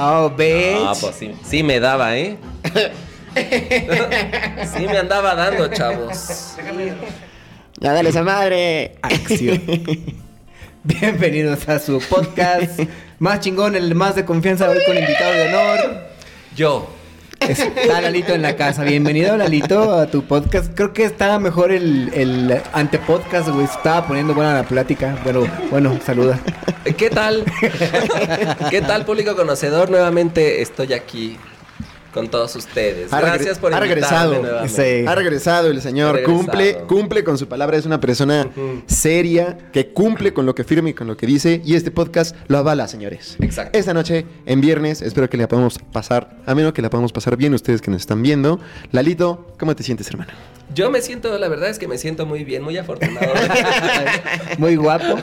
Oh, bitch. Ah, pues sí, sí me daba, ¿eh? sí me andaba dando, chavos. Ya dale esa madre. Acción. Bienvenidos a su podcast más chingón, el más de confianza hoy con invitado de honor. Yo. Está Lalito en la casa. Bienvenido, Lalito, a tu podcast. Creo que estaba mejor el, el antepodcast, güey. Estaba poniendo buena la plática. Bueno, bueno, saluda. ¿Qué tal? ¿Qué tal, público conocedor? Nuevamente estoy aquí con todos ustedes. Ha Gracias por ha regresado. Sí. nuevamente. Ha regresado el señor. Regresado. Cumple, cumple con su palabra. Es una persona seria que cumple con lo que firma y con lo que dice. Y este podcast lo avala, señores. Exacto. Esta noche, en viernes, espero que la podamos pasar, a menos que la podamos pasar bien ustedes que nos están viendo. Lalito, ¿cómo te sientes, hermano? Yo me siento, la verdad es que me siento muy bien, muy afortunado. Muy guapo.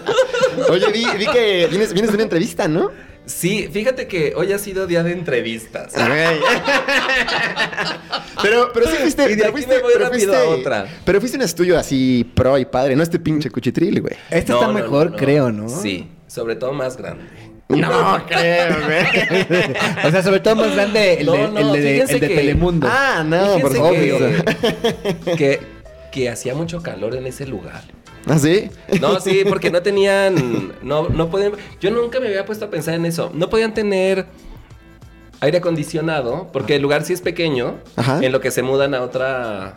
Oye, vi, vi que vienes, vienes de una entrevista, ¿no? Sí, fíjate que hoy ha sido día de entrevistas. pero, pero sí fuiste. Y de pero aquí fuiste- me voy pero rápido fuiste- a otra. Pero fuiste un estudio así pro y padre, no este pinche cuchitril, güey. Este No, está no, mejor, no, no. creo, ¿no? Sí, sobre todo más grande. No, creo, güey. O sea, sobre todo más grande el, de, no, el de- fíjense el de que- Telemundo. Ah, no, por favor. que, que, que hacía mucho calor en ese lugar. ¿Ah, sí? No, sí, porque no tenían, no, no podían, yo nunca me había puesto a pensar en eso. No podían tener aire acondicionado, porque el lugar sí es pequeño, Ajá. en lo que se mudan a otra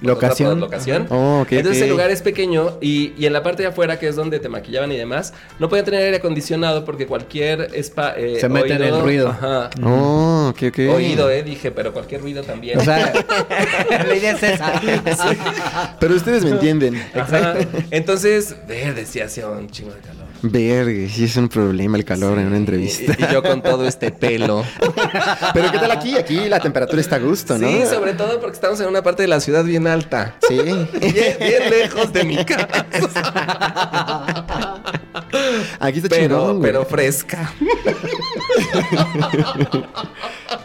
Locación. locación. Oh, Entonces ok. el lugar es pequeño y, y en la parte de afuera, que es donde te maquillaban y demás, no podían tener aire acondicionado porque cualquier spa, eh, Se mete en el ruido. Ajá. Oh, ok, ok. Oído, eh, dije, pero cualquier ruido también. O sea, la idea es esa. Pero ustedes me entienden. Ajá. Entonces, verde, sí hacía un chingo de calor. Verga, sí es un problema el calor en una entrevista. Y, y yo con todo este pelo. Pero ¿qué tal aquí? Aquí la temperatura está a gusto, ¿no? Sí, sobre todo porque estamos en una parte de la ciudad bien alta. Sí. Bien, bien lejos de mi casa. Aquí está Pero, chingón, pero fresca.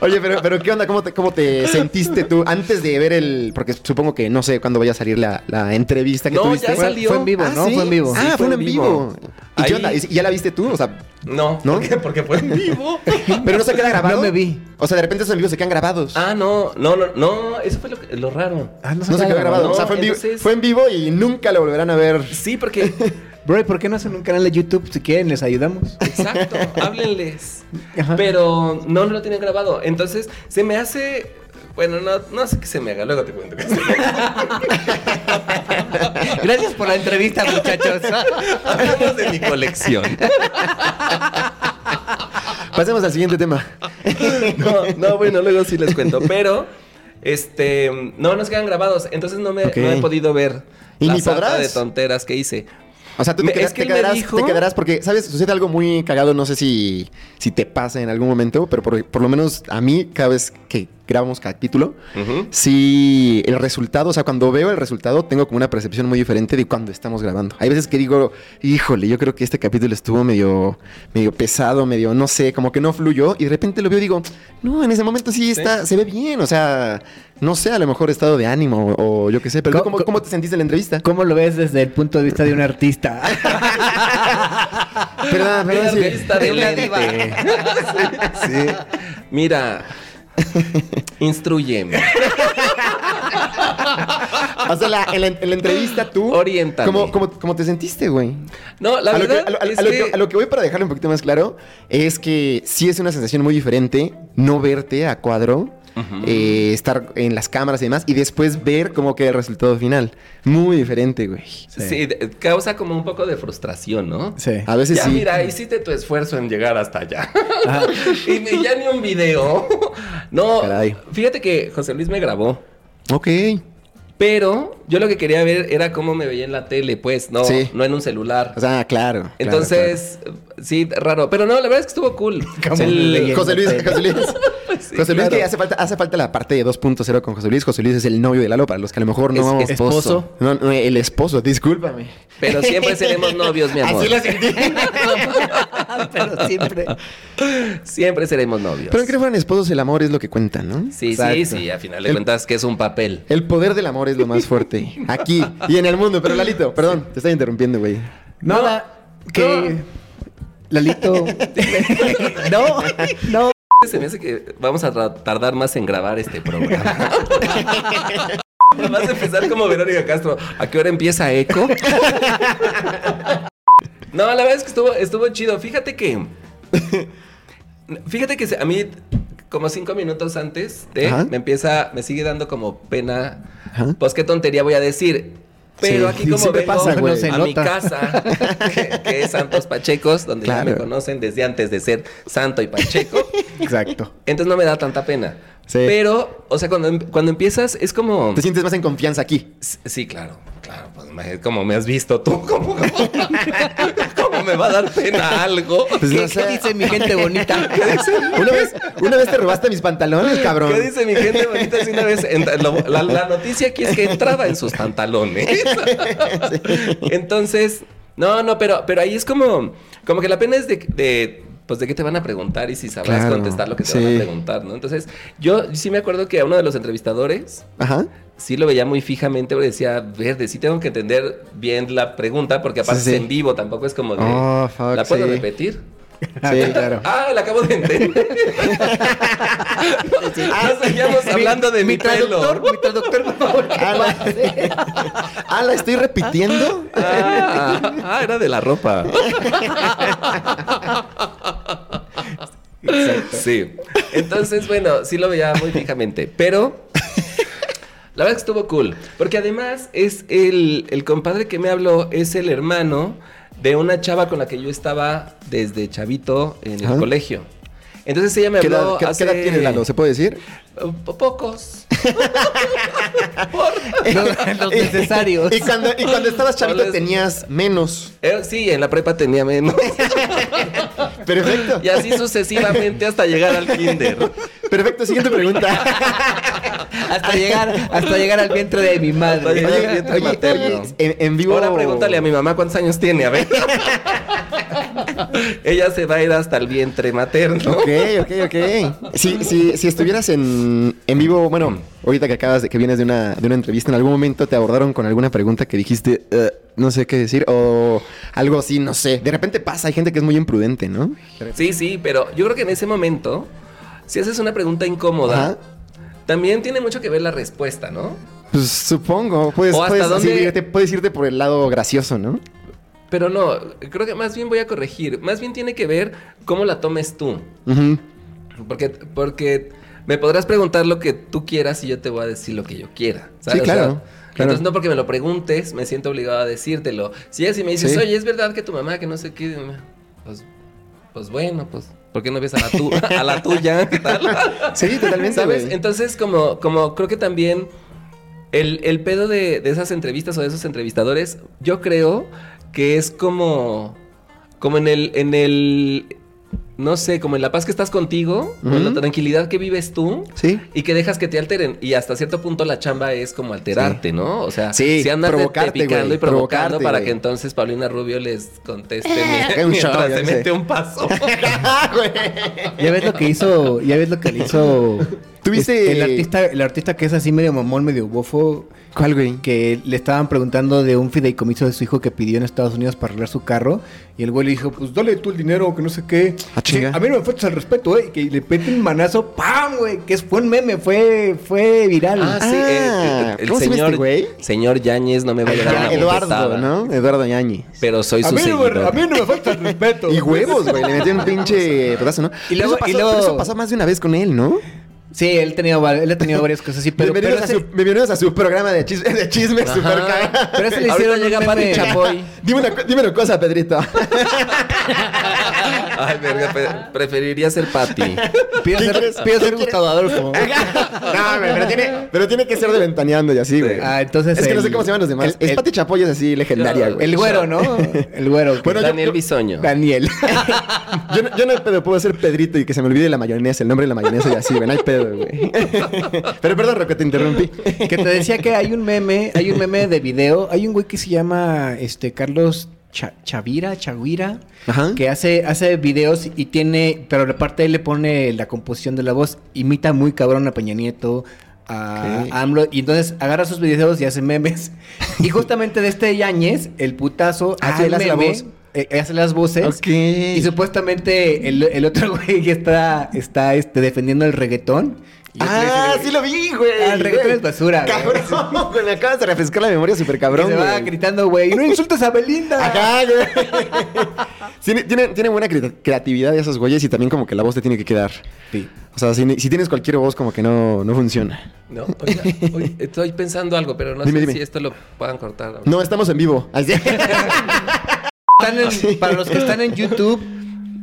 Oye, pero, pero ¿qué onda? ¿Cómo te, ¿Cómo te sentiste tú antes de ver el...? Porque supongo que no sé cuándo vaya a salir la, la entrevista que No, tuviste. ya Fue, salió. fue en vivo, Ah, ¿no? ¿sí? Fue en vivo. Ah, Sí, fue en vivo. ¿Y Ahí- qué onda? ¿Y ya la viste tú? O sea, No, ¿No? ¿por qué? Porque fue en vivo. pero no se queda grabado. No me vi. O sea, de repente esos en vivo se quedan grabados. Ah, no, no, no, no, eso fue lo, que- lo raro. Ah, no se quedó grabado. no, o sea, fue en, vivo, fue en vivo y nunca lo volverán a ver. Sí, porque, Bro, ¿y por qué no hacen un canal de YouTube? Si quieren, les ayudamos. exacto, háblenles. Ajá. Pero no lo tienen grabado. Entonces, se me hace. Bueno, no, no sé qué se me haga, luego te cuento qué se me haga. Gracias por la entrevista, muchachos. Hablamos de mi colección. Pasemos al siguiente tema. No, no, bueno, luego sí les cuento. Pero, este, no nos quedan grabados. Entonces no me no he podido ver ¿Y la ni podrás? de tonteras que hice. O sea, tú te, Me- queda- es que te quedarás, dijo- te quedarás porque, ¿sabes? Sucede algo muy cagado, no sé si, si te pasa en algún momento, pero por, por lo menos a mí, cada vez que grabamos capítulo, Ujú. si el resultado, o sea, cuando veo el resultado, tengo como una percepción muy diferente de cuando estamos grabando. Hay veces que digo, híjole, yo creo que este capítulo estuvo medio, medio pesado, medio, no sé, como que no fluyó, y de repente lo veo y digo, no, en ese momento sí está, se ve bien, o sea, no sé, a lo mejor estado de ánimo o, o yo qué sé, pero ¿tú ¿Cómo- ¿cómo, cómo te sentiste en la entrevista? ¿Cómo lo ves desde el punto de vista de un artista? Perdón, perdón, sí. Artista de Una lente. diva. Sí. Mira, instruyeme. O sea, la- en, la, en la entrevista tú. Oriéntame. ¿Cómo, cómo, cómo te sentiste, güey? No, la a, lo que, verdad a, lo, a lo- es a lo que... que- a lo que voy para dejarlo un poquito más claro es que sí es una sensación muy diferente no verte a cuadro, eh, estar en las cámaras y demás, y después ver cómo queda el resultado final. Muy diferente, güey. Sí, causa como un poco de frustración, ¿no? Sí. A veces ya, sí. mira, hiciste tu esfuerzo en llegar hasta allá. y, y ya ni un video. no, Caray. fíjate que José Luis me grabó. Ok. Pero yo lo que quería ver era cómo me veía en la tele, pues, no, Sí. no en un celular. O sea, claro. claro, Entonces, sí, raro. Pero no, la verdad es que estuvo cool. José Luis, José Luis. Sí, José Luis, claro. que hace falta, hace falta la parte de 2.0 con José Luis. José Luis es el novio de Lalo, para los que a lo mejor no... Es esposo. No, no, el esposo, discúlpame. Pero siempre seremos novios, mi amor. Así lo sentí. Pero siempre. Siempre seremos novios. Pero aunque no fueran esposos, el amor es lo que cuenta, ¿no? Sí, sí, Exacto. sí, a final de El- cuentas que es un papel. El poder del amor es lo más fuerte. Aquí y en el mundo. Pero Lalito, perdón, te estoy interrumpiendo, güey. Nada. Que. Lalito. no, no. Se me hace que vamos a tardar más en grabar este programa. Vas a empezar como Verónica Castro. ¿A qué hora empieza Eco? No, la verdad es que estuvo, estuvo chido. Fíjate que. Fíjate que a mí, como cinco minutos antes de, me empieza, me sigue dando como pena. Ajá. Pues qué tontería voy a decir. Pero Sí, aquí como vengo pasa, güey. A mi casa, que, que es Santos Pachecos, donde ya me conocen desde antes de ser Santo y Pacheco. Exacto. Entonces no me da tanta pena. Sí. Pero, o sea, cuando, em- cuando empiezas es como... Te sientes más en confianza aquí. Sí, claro, claro. Pues como me has visto tú, ¿cómo, me va a dar pena algo? Pues ¿Qué, no sé. qué dice mi gente bonita? Una vez, una vez te robaste mis pantalones, cabrón. ¿Qué dice mi gente bonita? Si una vez lo- la, la noticia aquí es que entraba en sus pantalones. Entonces, no, no, pero, pero ahí es como, como que la pena es de, de, pues de qué te van a preguntar y si sabrás Claro, contestar lo que te sí. van a preguntar, ¿no? Entonces, yo sí me acuerdo que a uno de los entrevistadores Ajá. sí lo veía muy fijamente porque decía, verde, sí tengo que entender bien la pregunta porque aparte Sí, sí. es en vivo, tampoco es como de, Oh, fuck, ¿la puedo repetir? Sí, claro. Ah, la acabo de entender. no seguíamos hablando de mi, traductor, pelo. mi traductor, por favor. Ah, la, ah, ¿la estoy repitiendo? Ah, ah, era de la ropa. Sí. Entonces, bueno, sí lo veía muy fijamente. Pero la verdad es que estuvo cool. Porque además es el, el compadre que me habló, es el hermano de una chava con la que yo estaba desde chavito en el colegio. Entonces ella me ¿Qué habló. edad, qué- qué hace- edad tienes, Lalo? ¿Se puede decir? Po- Pocos. Los, los necesarios. Y cuando, y cuando estabas chavito tenías menos. Eh, sí, en la prepa tenía menos. Perfecto. Y así sucesivamente hasta llegar al kinder. Perfecto, siguiente pregunta. Hasta llegar, hasta llegar al vientre de mi Hasta madre. llegar al vientre oye, materno. oye, en, en vivo. Ahora pregúntale a mi mamá cuántos años tiene, a ver. Ella se va a ir hasta el vientre materno. Ok, ok, ok. Si, si, si estuvieras en, en vivo, bueno, ahorita que acabas de que vienes de una, de una entrevista, ¿en algún momento te abordaron con alguna pregunta que dijiste, "Eh, no sé qué decir? O algo así, no sé. De repente pasa, hay gente que es muy imprudente, ¿no? Sí, sí, pero yo creo que en ese momento, si haces una pregunta incómoda, Ajá. también tiene mucho que ver la respuesta, ¿no? Pues supongo. Puedes, O hasta puedes, así dónde- irte, puedes irte por el lado gracioso, ¿no? Pero no, creo que más bien voy a corregir. Más bien tiene que ver cómo la tomes tú. Porque, porque me podrás preguntar lo que tú quieras y yo te voy a decir lo que yo quiera. ¿sabes? Sí, claro, O sea, claro. Entonces no porque me lo preguntes, me siento obligado a decírtelo. Si es y me dices, Sí. oye, es verdad que tu mamá, que no sé qué, pues, pues bueno, pues, ¿por qué no ves a la, tu- a la tuya? ¿Qué tal? Sí, totalmente. ¿Sabes? Entonces, como, como creo que también el, el pedo de, de esas entrevistas o de esos entrevistadores, yo creo que es como, como en el, en el, no sé, como en la paz que estás contigo, o en la tranquilidad que vives tú. Sí. Y que dejas que te alteren. Y hasta cierto punto la chamba es como alterarte, ¿no? O sea, Sí, si andas provocarte, picando y provocando para que entonces Paulina Rubio les conteste Un mientras show, se sé. mete un paso. Ya ves lo que hizo, ya ves lo que le hizo. ¿Tuviste- este, el artista, el artista que es así medio mamón, medio bofo, ¿Cuál, güey? que le estaban preguntando de un fideicomiso de su hijo que pidió en Estados Unidos para arreglar su carro. Y el güey le dijo, pues dale tú el dinero, que no sé qué. Ah, chinga. Sí, a mí no me faltas al respeto, eh. Que le pete un manazo, ¡pam, güey! Que es- fue un meme, fue, fue viral. Ah, sí, Ah, eh, el, ¿cómo se llama señor, este güey? señor Yáñez no me va a llegar Eduardo, bofetada, ¿no? Eduardo Yañez. Pero soy a, su mí no seguidor. me, a mí no me falta el respeto. Y huevos, güey. Le metió un pinche pedazo, ¿no? Y luego- pero eso pasó, y luego- pero eso pasó más de una vez con él, ¿no? Sí, él, tenía, va- él ha tenido varias cosas así, pero... bienvenidos, pero a ese- su, bienvenidos a su programa de chisme, de chisme Ajá. super cagado. Pero ese le hicieron llega meme. Chapoy. Dime una, dime una cosa, Pedrito. Ay, verga, preferiría ser Patty. Pido ¿Quién ser, pido ser ¿Quién Gustavo Adolfo. no, güey, pero tiene, pero tiene que ser de ventaneando y así, güey. Ah, entonces es que no sé cómo se llaman los demás. el- es Pati Chapoy es así legendaria, güey. El güero, ¿no? El güero. Bueno, Daniel yo- Bisoño. Daniel. Yo, no- yo no pedo, puedo ser Pedrito y que se me olvide la mayonesa, el nombre de la mayonesa y así, güey. No hay pedo, güey. Pero perdón, Rocco, te interrumpí. que te decía que hay un meme, hay un meme de video, hay un güey que se llama este Carlos Cha- Chavira, Chaguira, Ajá. que hace, hace videos y tiene, pero aparte él le pone la composición de la voz, imita muy cabrón a Peña Nieto, a, Ok. a AMLO, y entonces agarra sus videos y hace memes. Y justamente de este Yañez, el putazo, Ah, hace el la voz. eh, hace las voces. Y supuestamente el, el otro güey está, está este, defendiendo el reggaetón. Ah, sí lo vi, güey. Ah, el reggaetón es basura. Cabrón, güey, me acabas de refrescar la memoria súper y cabrón, se va güey. gritando, güey, no insultes a Belinda. Ajá, güey. tiene, tiene, tiene buena cre- creatividad esos güeyes y también como que la voz te tiene que quedar. Sí. O sea, si, si tienes cualquier voz como que no, no funciona. No, oiga, oye, estoy pensando algo, pero no Dime, sé dime. si esto lo puedan cortar. No, estamos en vivo. Así. Están en- Para los que están en YouTube,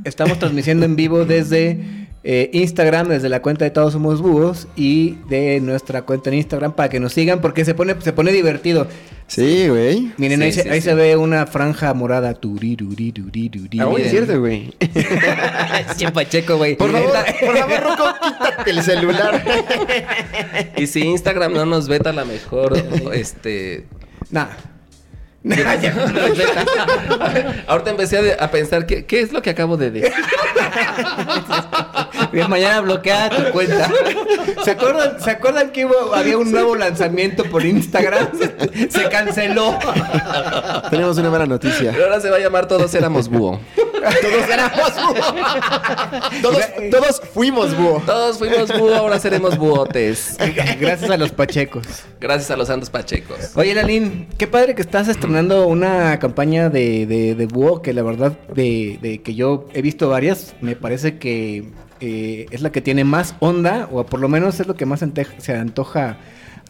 estamos transmitiendo en vivo desde eh, Instagram, desde la cuenta de Todos Somos Búhos y de nuestra cuenta en Instagram para que nos sigan porque se pone, se pone divertido. Sí, güey. Miren, Sí, ahí, se, sí, ahí sí. se ve una franja morada. Ah, güey, es cierto, güey. Pacheco, güey. Por favor, por favor, Rocco, quítate el celular. Y si Instagram no nos veta la mejor, este... Nah. Nah, ya, no nos veta. Ahorita empecé a, de- a pensar, ¿qué, ¿qué es lo que acabo de decir? Bien, mañana bloquea tu cuenta. ¿Se acuerdan, ¿se acuerdan que hubo- había un nuevo lanzamiento por Instagram? Se canceló. Tenemos una mala noticia. Pero ahora se va a llamar Todos éramos búho. Todos éramos búho. Todos, todos fuimos búho. Todos fuimos búho, ahora seremos búhotes. Gracias a los pachecos. Gracias a los santos pachecos. Oye, Lalín, qué padre que estás estrenando una campaña de, de, de búho que la verdad de, de que yo he visto varias, me parece que eh, es la que tiene más onda, o por lo menos es lo que más se antoja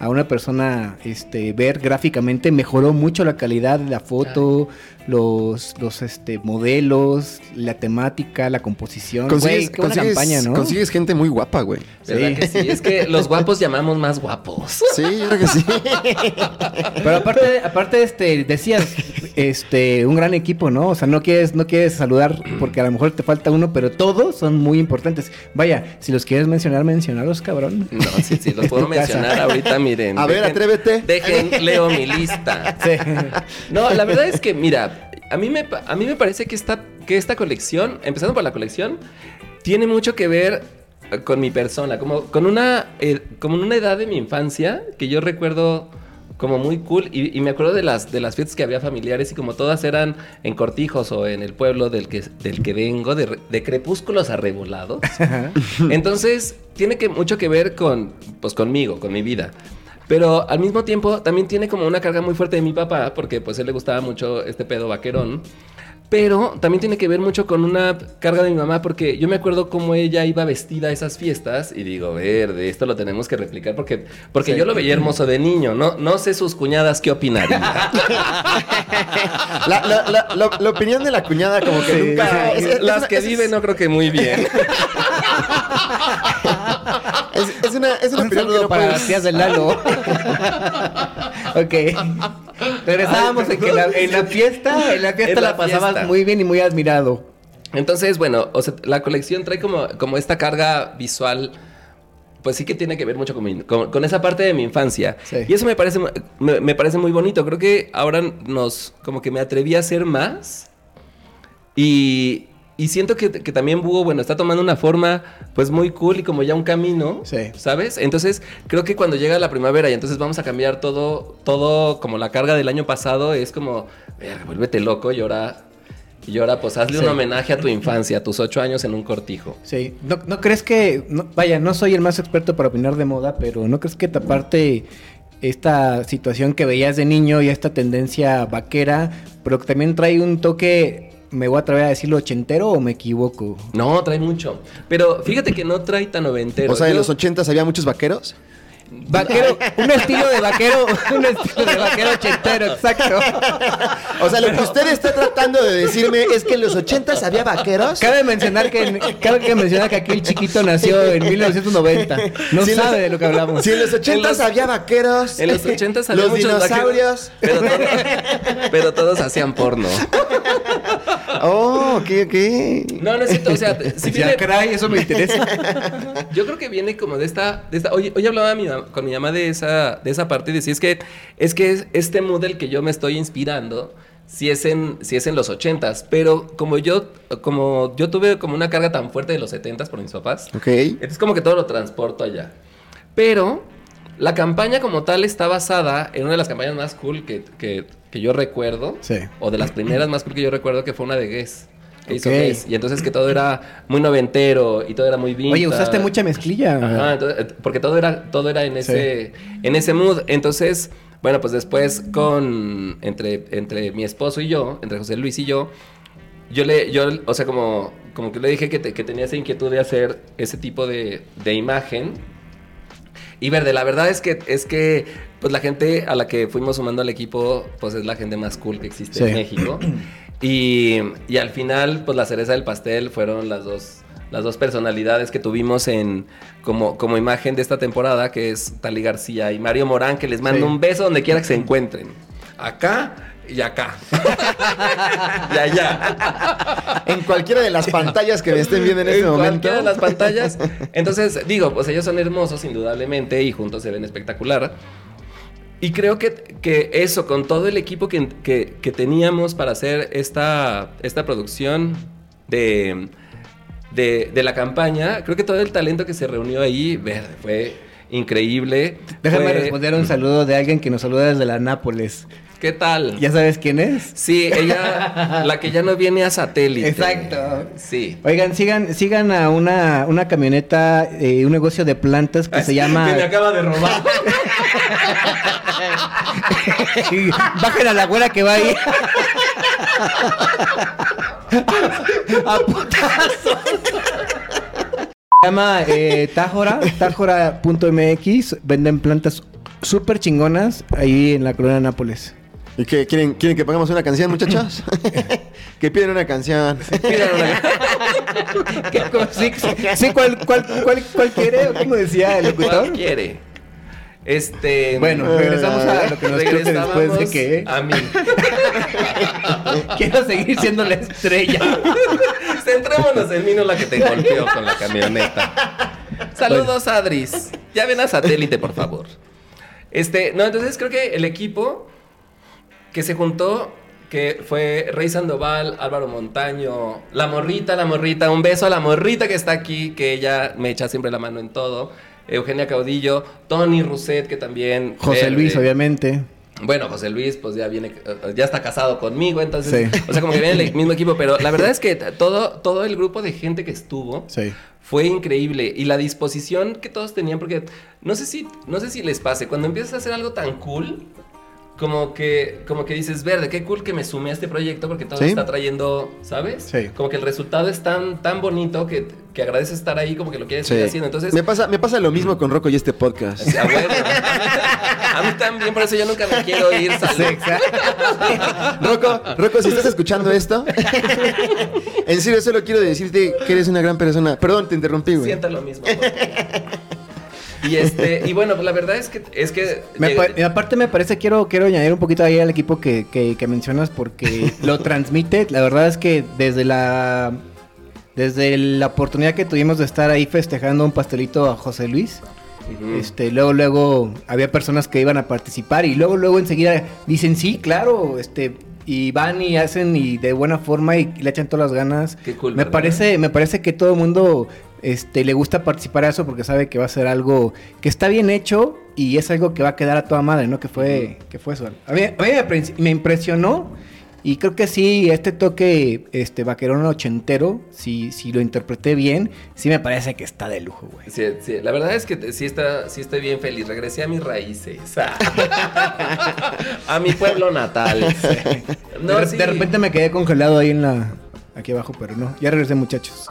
a una persona este, ver gráficamente. Mejoró mucho la calidad de la foto, los, los este, modelos, la temática, la composición. Güey, Consigues, buena consigues- campaña, ¿no? consigues gente muy guapa, güey. ¿Verdad Sí. que sí? Es que los guapos llamamos más guapos. Sí, yo creo que sí. Pero aparte, aparte, este, decías, este, un gran equipo, ¿no? O sea, no quieres, no quieres saludar porque a lo mejor te falta uno, pero todos son muy importantes. Vaya, si los quieres mencionar, mencionalos, cabrón. No, sí, sí, los puedo casa. mencionar ahorita, miren. A ver, atrévete. Dejen, leo mi lista. Sí. No, la verdad es que, mira, a mí me, a mí me parece que esta, que esta colección, empezando por la colección, tiene mucho que ver eh, con mi persona, como con una, eh, como en una edad de mi infancia que yo recuerdo como muy cool y, y me acuerdo de las, de las fiestas que había familiares y como todas eran en cortijos o en el pueblo del que, del que vengo, de, de crepúsculos arrebolados. Entonces, tiene que, mucho que ver con, pues, conmigo, con mi vida. Pero al mismo tiempo también tiene como una carga muy fuerte de mi papá, porque pues a él le gustaba mucho este pedo vaquerón. Pero también tiene que ver mucho con una carga de mi mamá, porque yo me acuerdo cómo ella iba vestida a esas fiestas y digo, verde, esto lo tenemos que replicar porque, porque Sí. yo lo veía hermoso de niño, ¿no? No sé sus cuñadas qué opinarían. La, la- la- opinión de la cuñada como que Sí, nunca... sí. es- es- Las es- que viven no creo que muy bien. Una, es una Un saludo no para puedes- las tías del Lalo. ok. Regresábamos en que la, en la fiesta, en la fiesta En la la pasabas fiesta. muy bien y muy admirado. Entonces, bueno, o sea, la colección trae como, como esta carga visual, pues sí que tiene que ver mucho con, mi- con, con esa parte de mi infancia. Sí. Y eso me parece, me, me parece muy bonito. Creo que ahora nos, como que me atreví a hacer más. Y, y siento que, que también Búho, bueno, está tomando una forma, pues muy cool y como ya un camino, Sí. ¿sabes? Entonces, creo que cuando llega la primavera y entonces vamos a cambiar todo, todo como la carga del año pasado, es como, verga, vuélvete loco y ahora... Y ahora, pues hazle Sí. un homenaje a tu infancia, a tus ocho años en un cortijo. Sí. ¿No, no crees que, no- vaya, no soy el más experto para opinar de moda, pero ¿no crees que taparte esta situación que veías de niño y esta tendencia vaquera, pero que también trae un toque, me voy a atrever a decirlo, ochentero o me equivoco? No, trae mucho. Pero fíjate que no trae tan noventero. O sea, en Yo- los ochentas había muchos vaqueros. Vaquero, un estilo de vaquero, un estilo de vaquero ochentero, exacto. O sea, lo que usted está tratando de decirme es que en los ochentas había vaqueros. Cabe mencionar que cabe que mencionar que aquí el chiquito nació en 1990. No Si en sabe los- de lo que hablamos. Si en los ochentas los- había vaqueros. En los ochentas había Los muchos dinosaurios. vaqueros, Pero, todos- pero todos hacían porno. Oh, ok, ok. No, no es cierto. O sea, si Ya, viene, caray, eso me interesa. yo creo que viene como de esta, de esta hoy, hoy hablaba mi con mi mamá de esa, de esa parte y decía, es que, es que es- este mood del que yo me estoy inspirando, si es en, si es en los ochentas, pero como yo, como yo tuve como una carga tan fuerte de los setentas por mis papás, Ok. Entonces como que todo lo transporto allá. Pero La campaña como tal está basada en una de las campañas más cool que, que- que yo recuerdo. Sí. O de las primeras más cool que yo recuerdo que fue una de Guess. Que hizo Ok. Guess. Y entonces que todo era muy noventero y todo era muy vintage. Oye, usaste mucha mezclilla. Ajá, entonces, eh, porque todo era, todo era en ese, en ese mood. Entonces, bueno, pues después con entre, entre mi esposo y yo, entre José Luis y yo, yo le, yo, o sea, como, como que le dije que, te- que tenía esa inquietud de hacer ese tipo de, de imagen. Y verde, la verdad es que, es que, pues la gente a la que fuimos sumando al equipo, pues es la gente más cool que existe Sí. en México. Y, y al final, pues la cereza del pastel fueron las dos, las dos personalidades que tuvimos en como, como imagen de esta temporada, que es Tali García y Mario Morán, que les mando Sí. un beso donde quiera que se encuentren. Acá y acá. y allá. En cualquiera de las pantallas que me estén viendo en este momento. cualquiera de las pantallas. Entonces, digo, pues ellos son hermosos, indudablemente, y juntos se ven espectacular. Y creo que, que eso, con todo el equipo que, que- que teníamos para hacer esta, esta producción de, de, de la campaña, creo que todo el talento que se reunió ahí, verde, fue increíble. Déjame Fue- responder un saludo de alguien que nos saluda desde la Nápoles. ¿Qué tal? ¿Ya sabes quién es? Sí, ella, la que ya no viene a satélite. Exacto. Sí. Oigan, sigan, sigan a una, una camioneta, eh, un negocio de plantas que se llama. Que me acaba de robar. Sí, Bajen a la güera que va ahí. a putazo. Se llama eh, Tájora, tájora.mx. Venden plantas súper chingonas ahí en la colonia Nápoles. ¿Y qué? ¿Quieren, ¿Quieren que pongamos una canción, muchachos? que piden una canción. ¿Qué co- sí, sí, ¿cuál, cuál, cuál, cuál quiere? ¿O ¿Cómo decía el ¿Cuál locutor? quiere? Este. Bueno, regresamos a lo que nos después de que A mí. quiero seguir siendo la estrella. Centrémonos en mí, no la que te golpeó con la camioneta. Saludos, Adris. Ya ven a satélite, por favor. Este, no, entonces creo que el equipo que se juntó, que fue Rey Sandoval, Álvaro Montaño, la morrita, la morrita, un beso a la morrita que está aquí, que ella me echa siempre la mano en todo. Eugenia Caudillo, Tony Rousset, que también. José eh, Luis, eh, obviamente. bueno, José Luis, pues ya viene, eh, ya está casado conmigo, entonces, Sí. o sea, como que viene el mismo equipo, pero la verdad es que todo, todo el grupo de gente que estuvo Sí. fue increíble y la disposición que todos tenían, porque no sé si, no sé si les pase, cuando empiezas a hacer algo tan cool, como que, como que dices, verde, qué cool que me sumé a este proyecto porque todo Sí. está trayendo, ¿sabes? Sí. Como que el resultado es tan, tan bonito que, que agradeces estar ahí, como que lo quieres seguir Sí. haciendo, entonces... me, pasa, me pasa lo mismo con Rocco y este podcast. a huevo. A mí también, por eso yo nunca me quiero ir. Rocco, Rocco, si estás escuchando esto, en serio solo quiero decirte que eres una gran persona. Perdón, te interrumpí, güey. Sienta lo mismo. Y este, y bueno, pues la verdad es que es que Me y aparte me parece, quiero, quiero añadir un poquito ahí al equipo que, que- que mencionas porque lo transmite. La verdad es que desde la desde la oportunidad que tuvimos de estar ahí festejando un pastelito a José Luis, este, luego, luego había personas que iban a participar y luego, luego enseguida dicen sí, claro, este, y van y hacen y de buena forma y le echan todas las ganas. Qué cool, me ¿verdad? parece, me parece que todo el mundo este, le gusta participar a eso porque sabe que va a ser algo que está bien hecho y es algo que va a quedar a toda madre, ¿no? Que fue, que fue eso. A mí, a mí me, pre- me impresionó y creo que sí, este toque este vaquerón ochentero, si, si lo interpreté bien, sí me parece que está de lujo, güey. Sí, sí, la verdad es que sí, está, sí estoy bien feliz. Regresé a mis raíces. a mi pueblo natal. No, de, sí. de repente me quedé congelado ahí en la... Aquí abajo, pero no. Ya regresé, muchachos.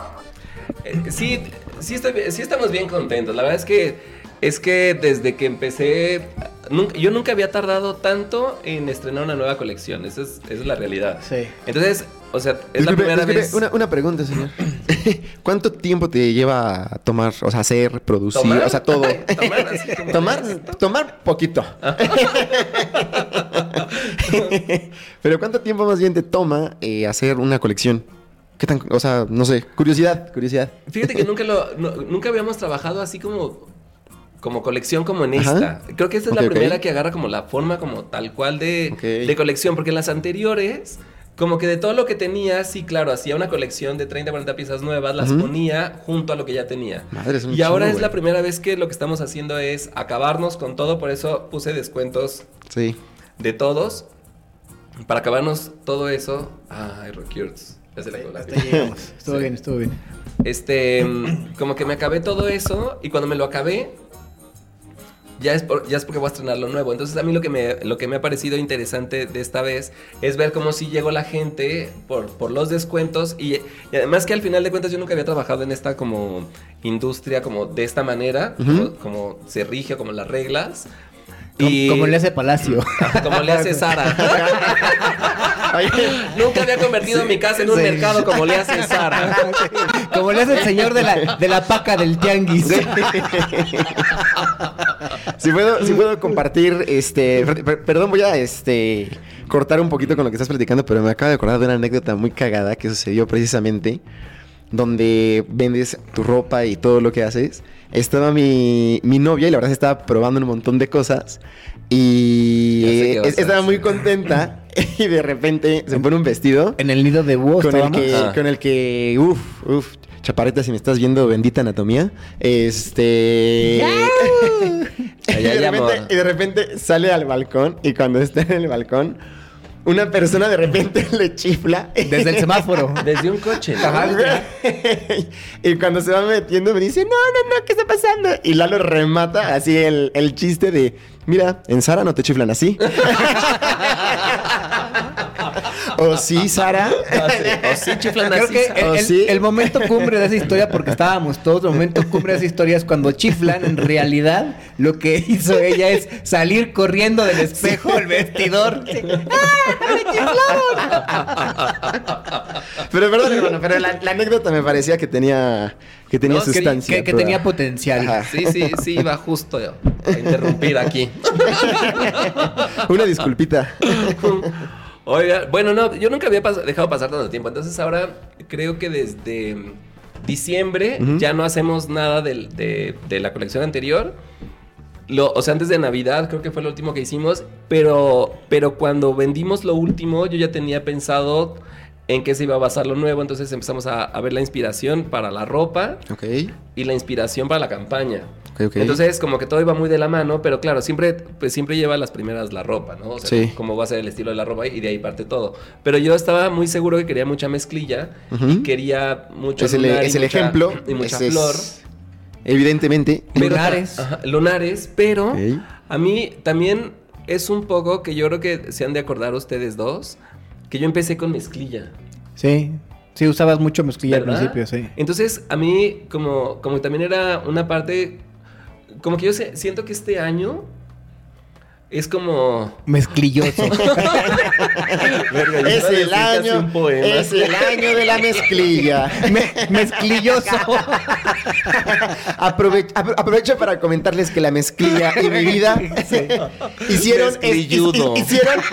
Eh, Sí, sí, estoy bien- sí estamos bien contentos. La verdad es que es que desde que empecé, nunca- yo nunca había tardado tanto en estrenar una nueva colección. Esa es, esa es la realidad. Sí. Entonces, o sea, es la primera disculpe, vez. Una, una pregunta, señor. ¿Cuánto tiempo te lleva a tomar, o sea, hacer, producir, ¿Tomar? o sea, todo? Tomar, así como- tomar, tomar poquito. Pero ¿cuánto tiempo más bien te toma eh, hacer una colección? ¿Qué tan, o sea, no sé, curiosidad, curiosidad. Fíjate que nunca lo, no- nunca habíamos trabajado así como, como colección como en Ajá. esta. Creo que esta es la primera que agarra como la forma como tal cual de, de colección, porque las anteriores como que de todo lo que tenía, sí, claro, hacía una colección de 30, 40 piezas nuevas, las ponía junto a lo que ya tenía. Madre, es un y ahora es la primera vez que lo que estamos haciendo es acabarnos con todo, por eso puse descuentos Sí. de todos. Para acabarnos todo eso. Ay, Rockers. La llegamos. Estuvo Sí. bien, estuvo bien. Este, mm, como que me acabé todo eso y cuando me lo acabé, ya es, por- ya es porque voy a estrenar lo nuevo. Entonces a mí lo que, me, lo que me ha parecido interesante de esta vez es ver cómo sí llegó la gente por, por los descuentos y, y además que al final de cuentas yo nunca había trabajado en esta como industria como de esta manera, como, como se rige, como las reglas. Como, Y- como le hace Palacio. como le hace Sara. Nunca había convertido mi casa en un Sí. mercado como le hace Sara. Como le hace el señor de la, de la paca del tianguis. si puedo, si puedo compartir, este, per- per- perdón, voy a, este, cortar un poquito con lo que estás platicando, pero me acabo de acordar de una anécdota muy cagada que sucedió precisamente donde vendes tu ropa y todo lo que haces. Estaba mi, mi novia y la verdad se estaba probando un montón de cosas y estaba muy contenta y de repente se pone un vestido En el nido de búhos con el que, Ajá. con el que, uff, uff, chaparrita, si me estás viendo, bendita anatomía, este... y, de repente, y de repente sale al balcón y cuando está en el balcón, una persona de repente le chifla. Desde el semáforo. Desde un coche. ¿no? Y cuando se va metiendo me dice, no, no, no, ¿qué está pasando? Y Lalo remata así el, el chiste de, mira, en Sara no te chiflan así. o sí, Sara. O sí chiflan Creo así. que el, ¿O el- sí? el momento cumbre de esa historia, porque estábamos todos, el momento cumbre de esa historia es cuando chiflan, en realidad lo que hizo ella es salir corriendo del espejo del vestidor. Pero perdón, hermano, pero la, la anécdota me parecía que tenía, que tenía No, sustancia. Que, tenía potencial. Ajá. Sí, sí, sí, iba justo a interrumpir aquí. Una disculpita. Oiga, bueno, no, yo nunca había pas- dejado pasar tanto tiempo. Entonces ahora creo que desde diciembre ya no hacemos nada de la colección anterior. Lo, o sea, antes de Navidad creo que fue lo último que hicimos. Pero, pero cuando vendimos lo último, yo ya tenía pensado en qué se iba a basar lo nuevo. Entonces empezamos a, a ver la inspiración para la ropa Ok. y la inspiración para la campaña. Ok, ok. Entonces, como que todo iba muy de la mano, pero claro, siempre, pues siempre lleva las primeras la ropa, ¿no? O sea, Sí. cómo va a ser el estilo de la ropa y de ahí parte todo. Pero yo estaba muy seguro que quería mucha mezclilla Ujú. y quería mucho es el, lunar y es el mucha- ejemplo. y mucha es- flor. Evidentemente. Pero- Lunares. ajá, lunares, pero a mí también es un poco que yo creo que se han de acordar ustedes dos, que yo empecé con mezclilla. Sí. Sí, usabas mucho mezclilla al principio, sí. Entonces, a mí, como, como también era una parte, como que yo se- siento que este año es como... Mezclilloso. Verga, Es el año. Es el año de la mezclilla. Me- mezclilloso. Aprove- apro- aprovecho para comentarles que la mezclilla y mi vida hicieron, es-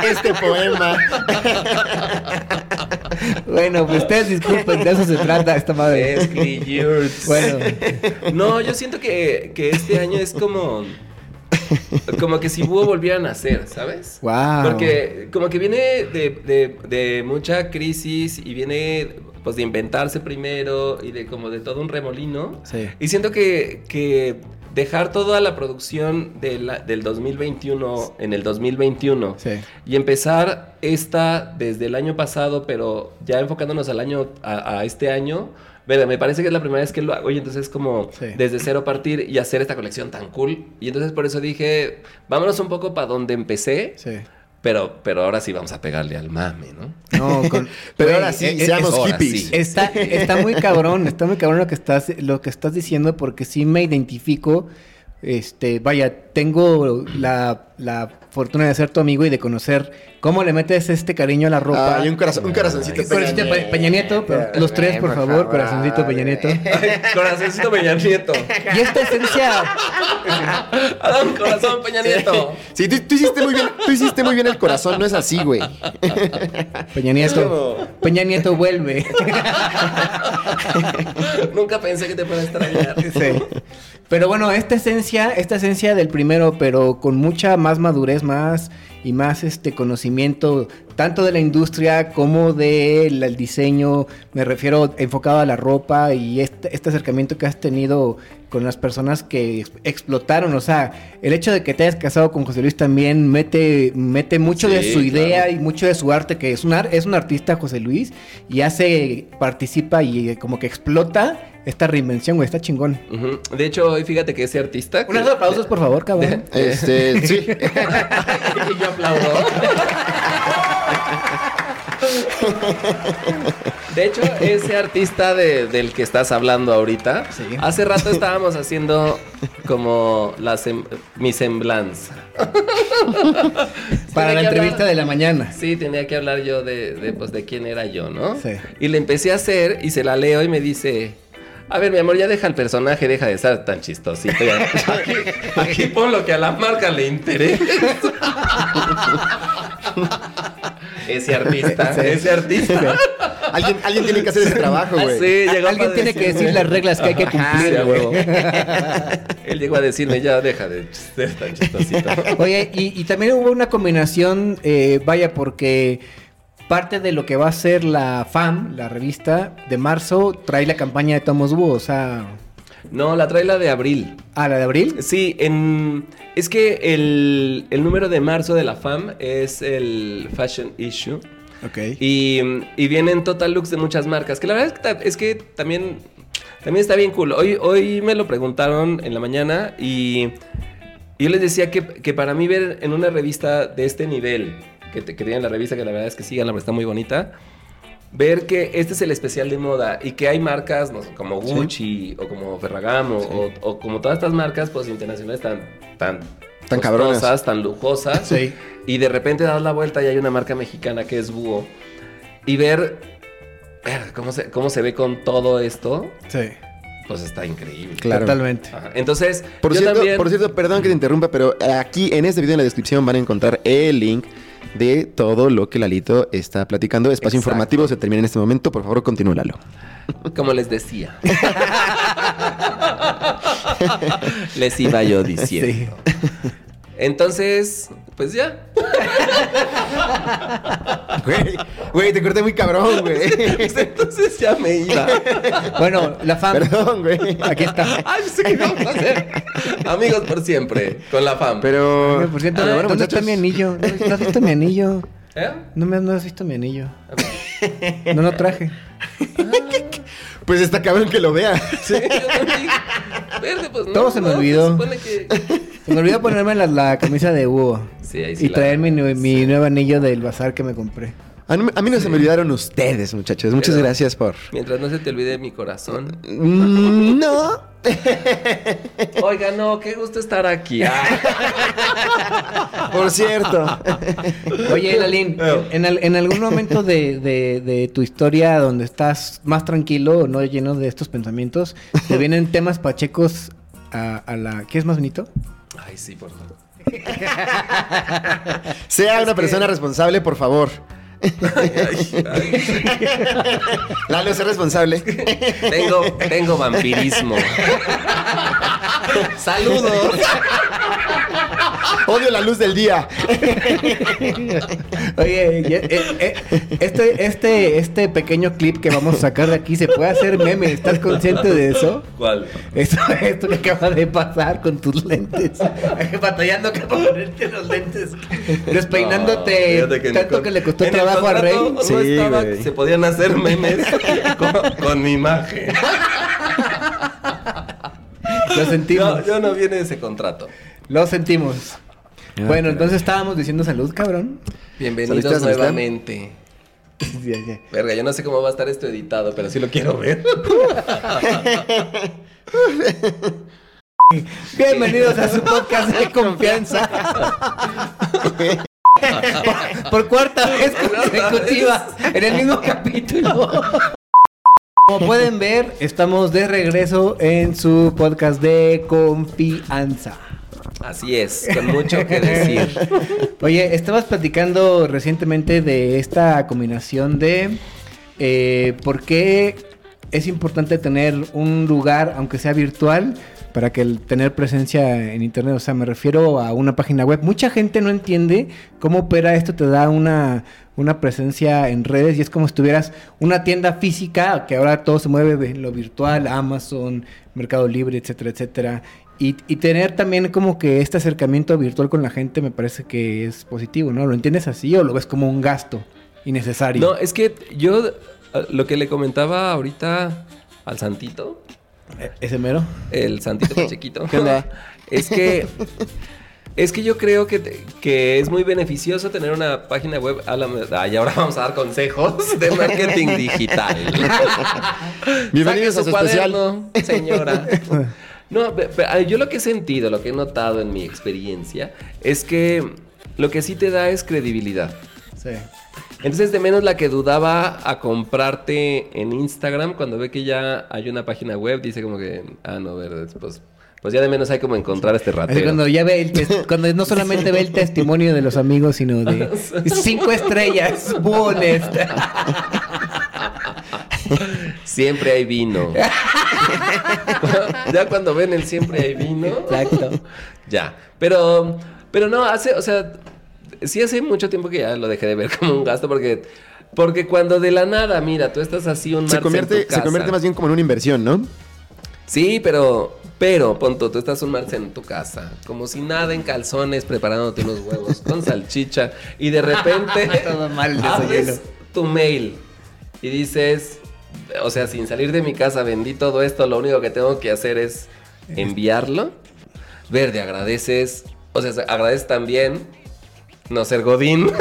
este poema. bueno, pues ustedes disculpen, de eso se trata esta madre. Mezclillurts. Bueno, No, yo siento que, que este año es como... Como que si Búho volviera a nacer, ¿sabes? wow. Porque como que viene de, de- de mucha crisis y viene pues de inventarse primero y de como de todo un remolino. Sí. Y siento que, que dejar toda la producción de la- del 2021 en el 2021 Sí. y empezar esta desde el año pasado, pero ya enfocándonos al año, a, a este año, Verga, me parece que es la primera vez que lo hago y entonces como Sí. desde cero partir y hacer esta colección tan cool. Y entonces por eso dije, vámonos un poco para donde empecé, Sí. pero, pero ahora sí vamos a pegarle al mame, ¿no? No, con- Pero ahora sí, eh, eh, seamos ahora hippies. sí. Está, está muy cabrón, está muy cabrón lo que estás, lo que estás diciendo, porque sí me identifico. Este, vaya, tengo la, la fortuna de ser tu amigo y de conocer cómo le metes este cariño a la ropa. Ah, y un, corazón, un corazoncito. Ay, corazoncito Pe- Peña Nieto, pero los tres, por favor, corazoncito Peña Nieto. Corazoncito Peña Nieto. Y esta esencia, Adam, corazón Peña Nieto. Sí, tú, tú hiciste muy bien, tú hiciste muy bien el corazón, no es así, güey. Peña Nieto, Peña Nieto vuelve. Nunca pensé que te fuera a extrañar. Sí. Pero bueno, esta esencia, esta esencia del primero, pero con mucha más madurez, más y más este conocimiento, tanto de la industria como del diseño, me refiero enfocado a la ropa y este, este, acercamiento que has tenido con las personas que explotaron, o sea, el hecho de que te hayas casado con José Luis también mete, mete mucho de su idea y mucho de su arte, que es un, es un artista José Luis, y hace, participa y como que explota esta reinvención, güey, está chingón. De hecho, hoy fíjate que ese artista. Unos aplausos, por favor, cabrón. este, sí. y yo aplaudo. De hecho, ese artista del que estás hablando ahorita, hace rato estábamos haciendo como la mi semblanza. Para la entrevista de la mañana. Sí, tenía que hablar yo de, de, pues, de quién era yo, ¿no? Sí. Y le empecé a hacer y se la leo y me dice, a ver, mi amor, ya deja el personaje, deja de ser tan chistosito. Aquí, aquí pon lo que a la marca le interesa. ese artista, ese artista. ¿Alguien, alguien tiene que hacer ese trabajo, güey. Sí, alguien tiene que decir las reglas que hay que cumplir, güey. Él llegó a decirme, ya deja de ser tan chistosito. Oye, y, también hubo una combinación, eh, vaya, porque parte de lo que va a ser la FAM, la revista de marzo, trae la campaña de Tomos Búho, o sea... No, la trae la de abril. Ah, ¿la de abril? Sí, en... es que el, número de marzo de la FAM es el Fashion Issue. Ok. Y, y vienen total looks de muchas marcas, que la verdad es que, también, también está bien cool. Hoy, hoy me lo preguntaron en la mañana y yo les decía que, que para mí ver en una revista de este nivel que, te, que la revista, que la verdad es que sí, la está muy bonita. Ver que este es el especial de moda y que hay marcas como Gucci o como Ferragamo o, como todas estas marcas pues internacionales tan tan tan cabronas, tan lujosas. Y de repente das la vuelta y hay una marca mexicana que es Búho y ver, ver cómo se cómo se ve con todo esto. Sí pues está increíble. Totalmente. Entonces, por cierto, por cierto, perdón que te interrumpa, pero aquí en este video en la descripción van a encontrar el link de todo lo que Lalito está platicando. Espacio informativo se termina en este momento. Por favor, continúlalo. Como les decía. les iba yo diciendo. Entonces, pues ya. Güey, güey, te corté muy cabrón, güey. Entonces ya me iba. Bueno, la fam. Perdón, güey. Aquí está. Ay, sé qué vamos a hacer. Amigos por siempre, con la fam. Pero. por cierto, ah, ¿dónde está mi anillo? ¿No has visto mi anillo? ¿Eh? No me no has visto mi anillo. No lo traje. Pues está cabrón que lo vea. Sí, Verde, pues no. Se me olvidó. Se, se me olvidó ponerme la, la camisa de Hugo. Sí, ahí sí y traer mi, mi nuevo anillo del bazar que me compré. A mí, no se me olvidaron ustedes, muchachos. Muchas gracias por. Mientras no se te olvide mi corazón. Mm, no. Oiga, no, qué gusto estar aquí. Ah. por cierto. Oye, Lalín, en, algún momento de, tu historia donde estás más tranquilo, no lleno de estos pensamientos, te vienen temas pachecos a, a la. ¿Qué es más bonito? Ay, sí, por favor. sea una persona responsable, por favor. Lalo es responsable. Tengo, tengo vampirismo. Saludos. Odio la luz del día. Oye, eh, eh, este, este, este pequeño clip que vamos a sacar de aquí se puede hacer meme. ¿Estás consciente de eso? ¿Cuál? Esto, esto que acaba de pasar con tus lentes. Batallando que ponerte los lentes. Despeinándote. tanto que le costó trabajo a Rey. No estaba se podían hacer memes con, mi imagen. Lo sentimos. yo no viene ese contrato. Lo sentimos. bueno, entonces estábamos diciendo salud, cabrón. Bienvenidos nuevamente. Verga, yo no sé cómo va a estar esto editado, pero sí lo quiero ver. Bienvenidos a su podcast de confianza. Por, cuarta vez consecutiva en el mismo capítulo. Como pueden ver, estamos de regreso en su podcast de confianza. Así es, con mucho que decir. Oye, estabas platicando recientemente de esta combinación de eh, por qué es importante tener un lugar, aunque sea virtual, para que el tener presencia en internet, o sea, me refiero a una página web. Mucha gente no entiende cómo opera esto, te da una, una presencia en redes y es como si tuvieras una tienda física, que ahora todo se mueve en lo virtual, Amazon, Mercado Libre, etcétera, etcétera. Y, y tener también como que este acercamiento virtual con la gente me parece que es positivo, ¿no? ¿Lo entiendes así o lo ves como un gasto innecesario? No, es que yo eh, lo que le comentaba ahorita al Santito, ¿E- ¿Ese mero? el Santito Pachequito, ¿Qué onda? es que es que yo creo que, te- que es muy beneficioso tener una página web. A la, ah, y ahora vamos a dar consejos de marketing digital. Bienvenidos a su especial. cuaderno, señora. No, yo lo que he sentido, lo que he notado en mi experiencia, es que lo que sí te da es credibilidad. Sí. Entonces, de menos la que dudaba a comprarte en Instagram, cuando ve que ya hay una página web, dice como que, ah, no, verdad, pues, pues ya de menos hay como encontrar a este ratero. cuando ya ve el cuando no solamente ve el testimonio de los amigos, sino de cinco estrellas, buones. Siempre hay vino. ya cuando ven el siempre hay vino. Exacto. Ya. Pero, pero no, hace, o sea, sí hace mucho tiempo que ya lo dejé de ver como un gasto porque, porque cuando de la nada, mira, tú estás así un Se en convierte, se convierte más bien como en una inversión, ¿no? Sí, pero, pero, punto, tú estás un martes en tu casa, como si nada en calzones, preparándote unos huevos con salchicha, y de repente Todo mal abres tu mail y dices, o sea, sin salir de mi casa vendí todo esto, lo único que tengo que hacer es enviarlo. Verde, agradeces, o sea, agradeces también no ser Godín.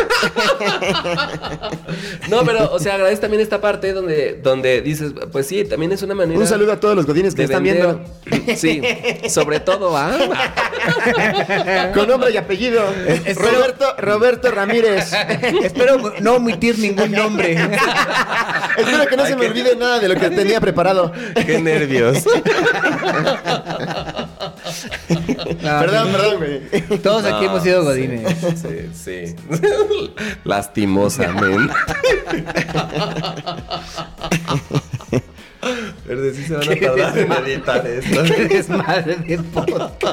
no, pero, o sea, agradeces también esta parte donde, donde dices, pues sí, también es una manera. Un saludo a todos los godines que están vender. viendo. Sí, sobre todo a. Con nombre y apellido. espero- Roberto, Roberto Ramírez. Espero no omitir ningún nombre. Espero que no se me olvide nada de lo que tenía preparado. Qué nervios. perdón, perdón, güey. Todos aquí hemos sido godines. Sí, sí. Lastimosamente. Pero sí se van a tardar en editar esto. Qué desmadre de podcast.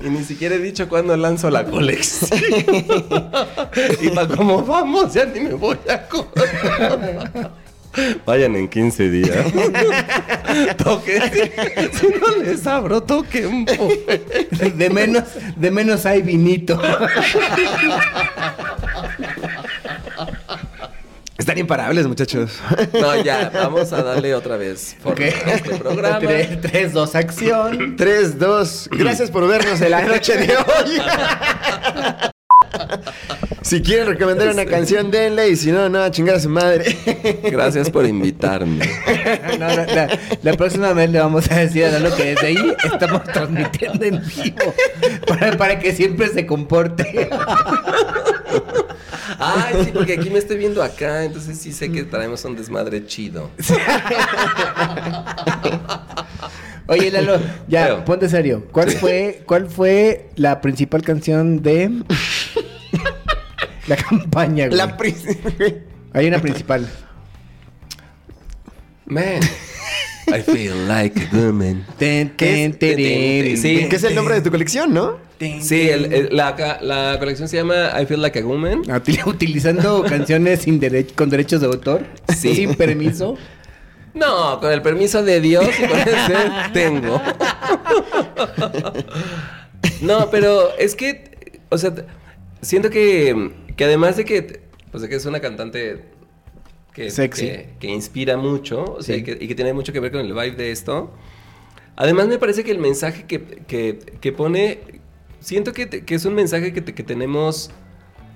Y ni siquiera he dicho cuándo lanzo la colección. y para cómo vamos, ya ni me voy a acordar. Vayan en 15 días. Toquen. Si no les abro, toquen. De menos, de menos hay vinito. Están imparables, muchachos. No, ya, vamos a darle otra vez forma Ok. a este programa. 3, 2, acción. 3, 2. Gracias por vernos en la noche de hoy. Si quieren recomendar una canción, denle. Y si no, no, chingar a su madre. Gracias por invitarme. No, no, la, la próxima vez le vamos a decir a Lalo que desde ahí estamos transmitiendo en vivo. Para, para que siempre se comporte. Ay, sí, porque aquí me estoy viendo acá, entonces sí sé que traemos un desmadre chido. Oye, Lalo, ya, Feo. ponte serio. ¿Cuál fue, ¿Cuál fue la principal canción de la campaña, güey? La príncipe. Hay una principal. Man, I feel like a woman. Ten, ten, ten, Sí. ten, Que es el nombre de tu colección, ¿no? Sí, el- ten. el- la, la colección se llama I Feel Like a Woman. Ah, util- Utilizando canciones sin dere- con derechos de autor, Sí. sin permiso. No, con el permiso de Dios y con ese tengo. No, pero es que, o sea, siento que, que además de que, o sea, que es una cantante que, Sexy. que, que inspira mucho, o sea, Sí. y, que, y que tiene mucho que ver con el vibe de esto. Además me parece que el mensaje que, que- que pone, siento que, es un mensaje que, que tenemos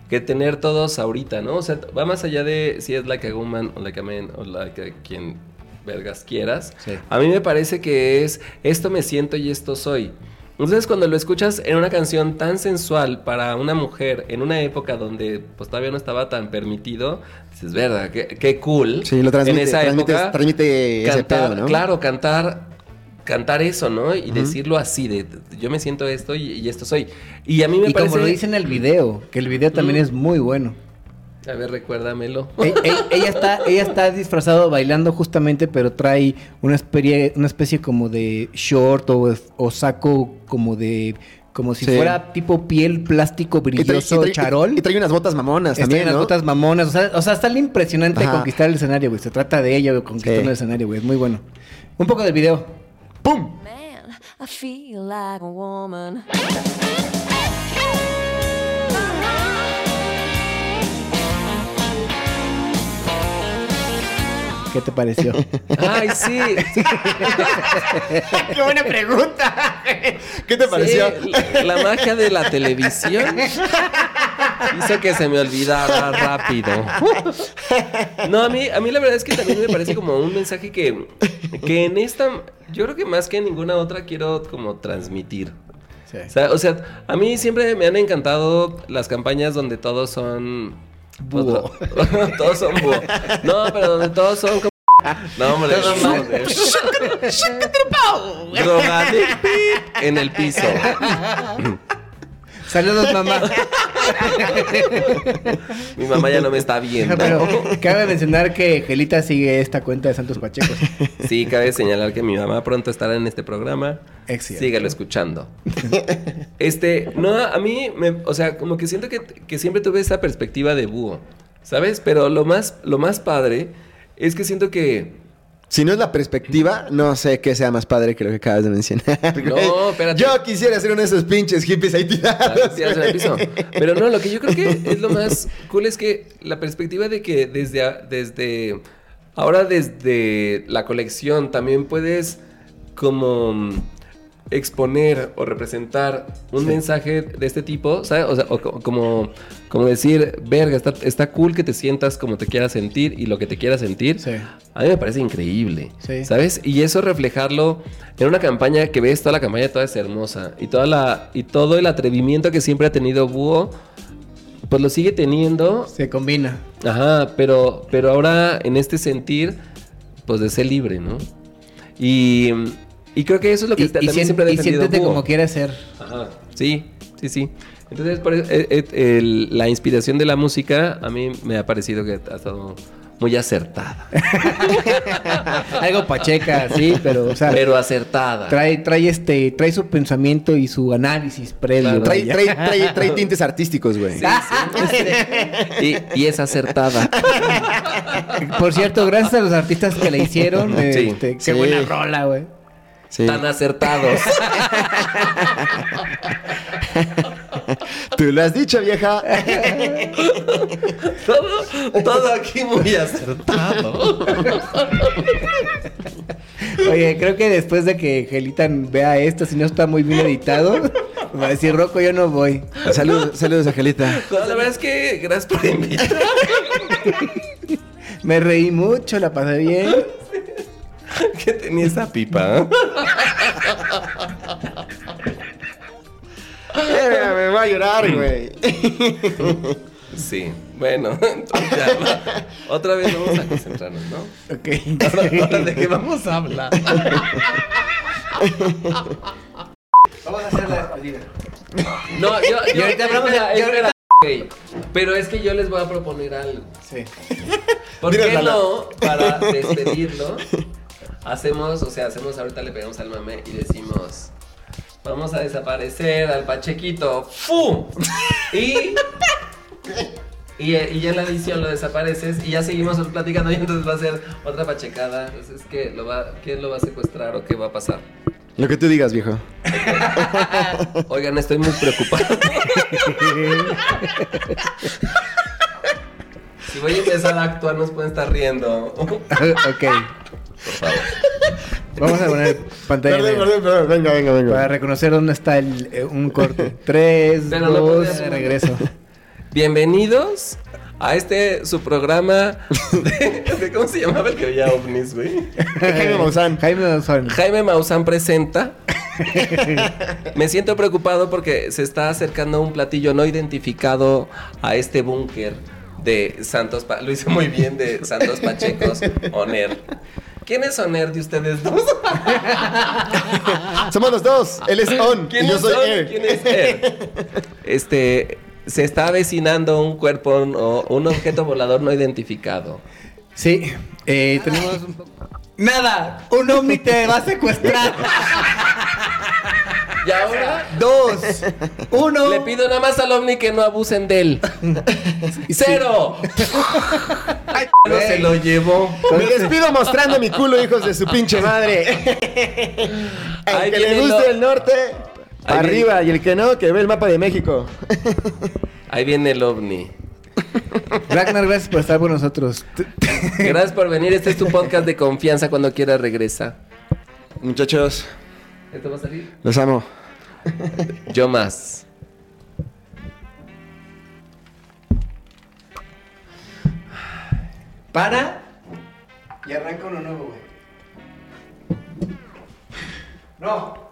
que tener todos ahorita, ¿no? O sea, va más allá de si es like a woman o like a man o like a quien vergas quieras. Sí. A mí me parece que es esto me siento y esto soy. Entonces cuando lo escuchas en una canción tan sensual para una mujer en una época donde pues todavía no estaba tan permitido, dices, verdad, qué, qué cool. Sí, lo transmite. En esa transmite, época, transmite ese cantar, pedo, ¿no? claro, cantar, cantar eso, ¿no? Y decirlo así, de yo me siento esto y, y esto soy. Y a mí me Y parece... como lo dice en el video, que el video también es muy bueno. A ver, recuérdamelo. Ella está, ella está disfrazado bailando justamente, pero trae una especie, una especie como de short o, o saco como de, como si Sí. fuera tipo piel plástico Y trae- brilloso, y trae- charol. Y trae unas botas mamonas Está también, las ¿no? botas mamonas, o sea, o sea, está bien impresionante Ajá. conquistar el escenario, güey. Se trata de ella, güey, conquistando Sí. el escenario, güey. Es muy bueno. Un poco del video. ¡Pum! Man, I feel like a woman. ¿Qué te pareció? Ay, sí. ¡Qué buena pregunta! ¿Qué te pareció? Sí, la, la magia de la televisión hizo que se me olvidara rápido. No, a mí, a mí la verdad es que también me parece como un mensaje que, que en esta, yo creo que más que en ninguna otra quiero como transmitir. Sí. O sea, o sea, a mí siempre me han encantado las campañas donde todos son... Búho. todos son búho. No, pero donde todos son como... No, hombre. Drogadicto en el piso. Saludos, mamá. Mi mamá ya no me está viendo. Pero cabe mencionar que Gelita sigue esta cuenta de Santos Pachecos. Sí, cabe señalar que mi mamá pronto estará en este programa. Excelente. Sígalo escuchando. Este, no, a mí, me, o sea, como que siento que, que siempre tuve esa perspectiva de búho, ¿sabes? Pero lo más, lo más padre es que siento que Si no es la perspectiva, no sé qué sea más padre que lo que acabas de mencionar. No, espérate. Yo quisiera ser uno de esos pinches hippies ahí tirados. tiras en el güey. piso. Pero no, lo que yo creo que es lo más cool es que la perspectiva de que desde, desde ahora desde la colección también puedes como exponer o representar un mensaje de este tipo, ¿sabes? O sea, o como, como decir, verga, está, está cool que te sientas como te quieras sentir y lo que te quieras sentir. Sí. A mí me parece increíble, Sí. ¿sabes? Y eso reflejarlo en una campaña que ves, toda la campaña toda es hermosa y toda la y todo el atrevimiento que siempre ha tenido Búho pues lo sigue teniendo. Se combina. Ajá, pero pero ahora en este sentir pues de ser libre, ¿no? Y, y creo que eso es lo que Y, ta- y también sien- siempre ha y siéntete como quieras ser. Ajá, sí, sí, sí. Entonces, por eso, eh, eh, el- la inspiración de la música a mí me ha parecido que ha estado muy acertada. Algo pacheca, sí, pero, o sea, Pero acertada. trae, trae este, trae su pensamiento y su análisis previo. Claro. Trae, trae, trae, trae tintes artísticos, güey. Y, y es acertada. Por cierto, gracias a los artistas que le hicieron. Sí, este, qué sí. buena rola, güey. Sí. Tan acertados. Tú lo has dicho, vieja. todo, todo aquí muy acertado. Oye, creo que después de que Gelitan vea esto, si no está muy bien editado, va a decir, Rocco, yo no voy. Saludos, saludos, Angelita. No, la verdad es que gracias por invitar. Me reí mucho, la pasé bien. que tenía esa pipa. Eh, me voy a llorar, güey. Sí, bueno, entonces ya, va. otra vez vamos a concentrarnos, ¿no? Ok. Ahora, ahora de qué vamos a hablar. Vamos a hacer la despedida. No, yo, Y ahorita hablamos de- espera, y espera, ok. Pero es que yo les voy a proponer algo. Sí. ¿Por qué no, para despedirlo, hacemos, o sea, hacemos ahorita le pegamos al mame y decimos, vamos a desaparecer al Pachequito, ¡fu! Y, y, y ya en la edición lo desapareces y ya seguimos platicando y entonces va a ser otra pachecada. Entonces, ¿qué lo va, ¿quién lo va a secuestrar o qué va a pasar? Lo que tú digas, viejo. Oigan, estoy muy preocupado. si voy a empezar a actuar, nos pueden estar riendo. Por favor. Vamos a poner pantalla Perdón, perdón, perdón. Venga, venga, venga. para reconocer dónde está el, eh, un corte. Tres, Pero no dos, podía- regreso. Bienvenidos a este su programa de, de- ¿cómo se llamaba el que veía ovnis, güey? Jaime Maussan. Jaime Maussan. Jaime Maussan presenta. Me siento preocupado porque se está acercando un platillo no identificado a este búnker de Santos Pa- lo hice muy bien de Santos Pachecos Oner. ¿Quién es Oner de ustedes dos? Somos los dos. Él es On. ¿Quién y yo es soy On? Er. ¿Quién es Er? Este se está avecinando un cuerpo o un objeto volador no identificado. Sí, eh, tenemos un poco... Nada, un ovni te va a secuestrar. Y ahora Dos, uno. le pido nada más al ovni que no abusen de él. ¡Cero! Ay, no se lo llevó. Me despido mostrando mi culo, hijos de su pinche madre. Al que le guste lo- el norte, Ahí arriba. Y el que no, que ve el mapa de México. Ahí viene el ovni. Ragnar, gracias por estar con nosotros. Gracias por venir. Este es tu podcast de confianza. Cuando quieras regresa. Muchachos, ¿Esto va a salir? los amo. Yo más. Para y arranca uno nuevo, güey. No.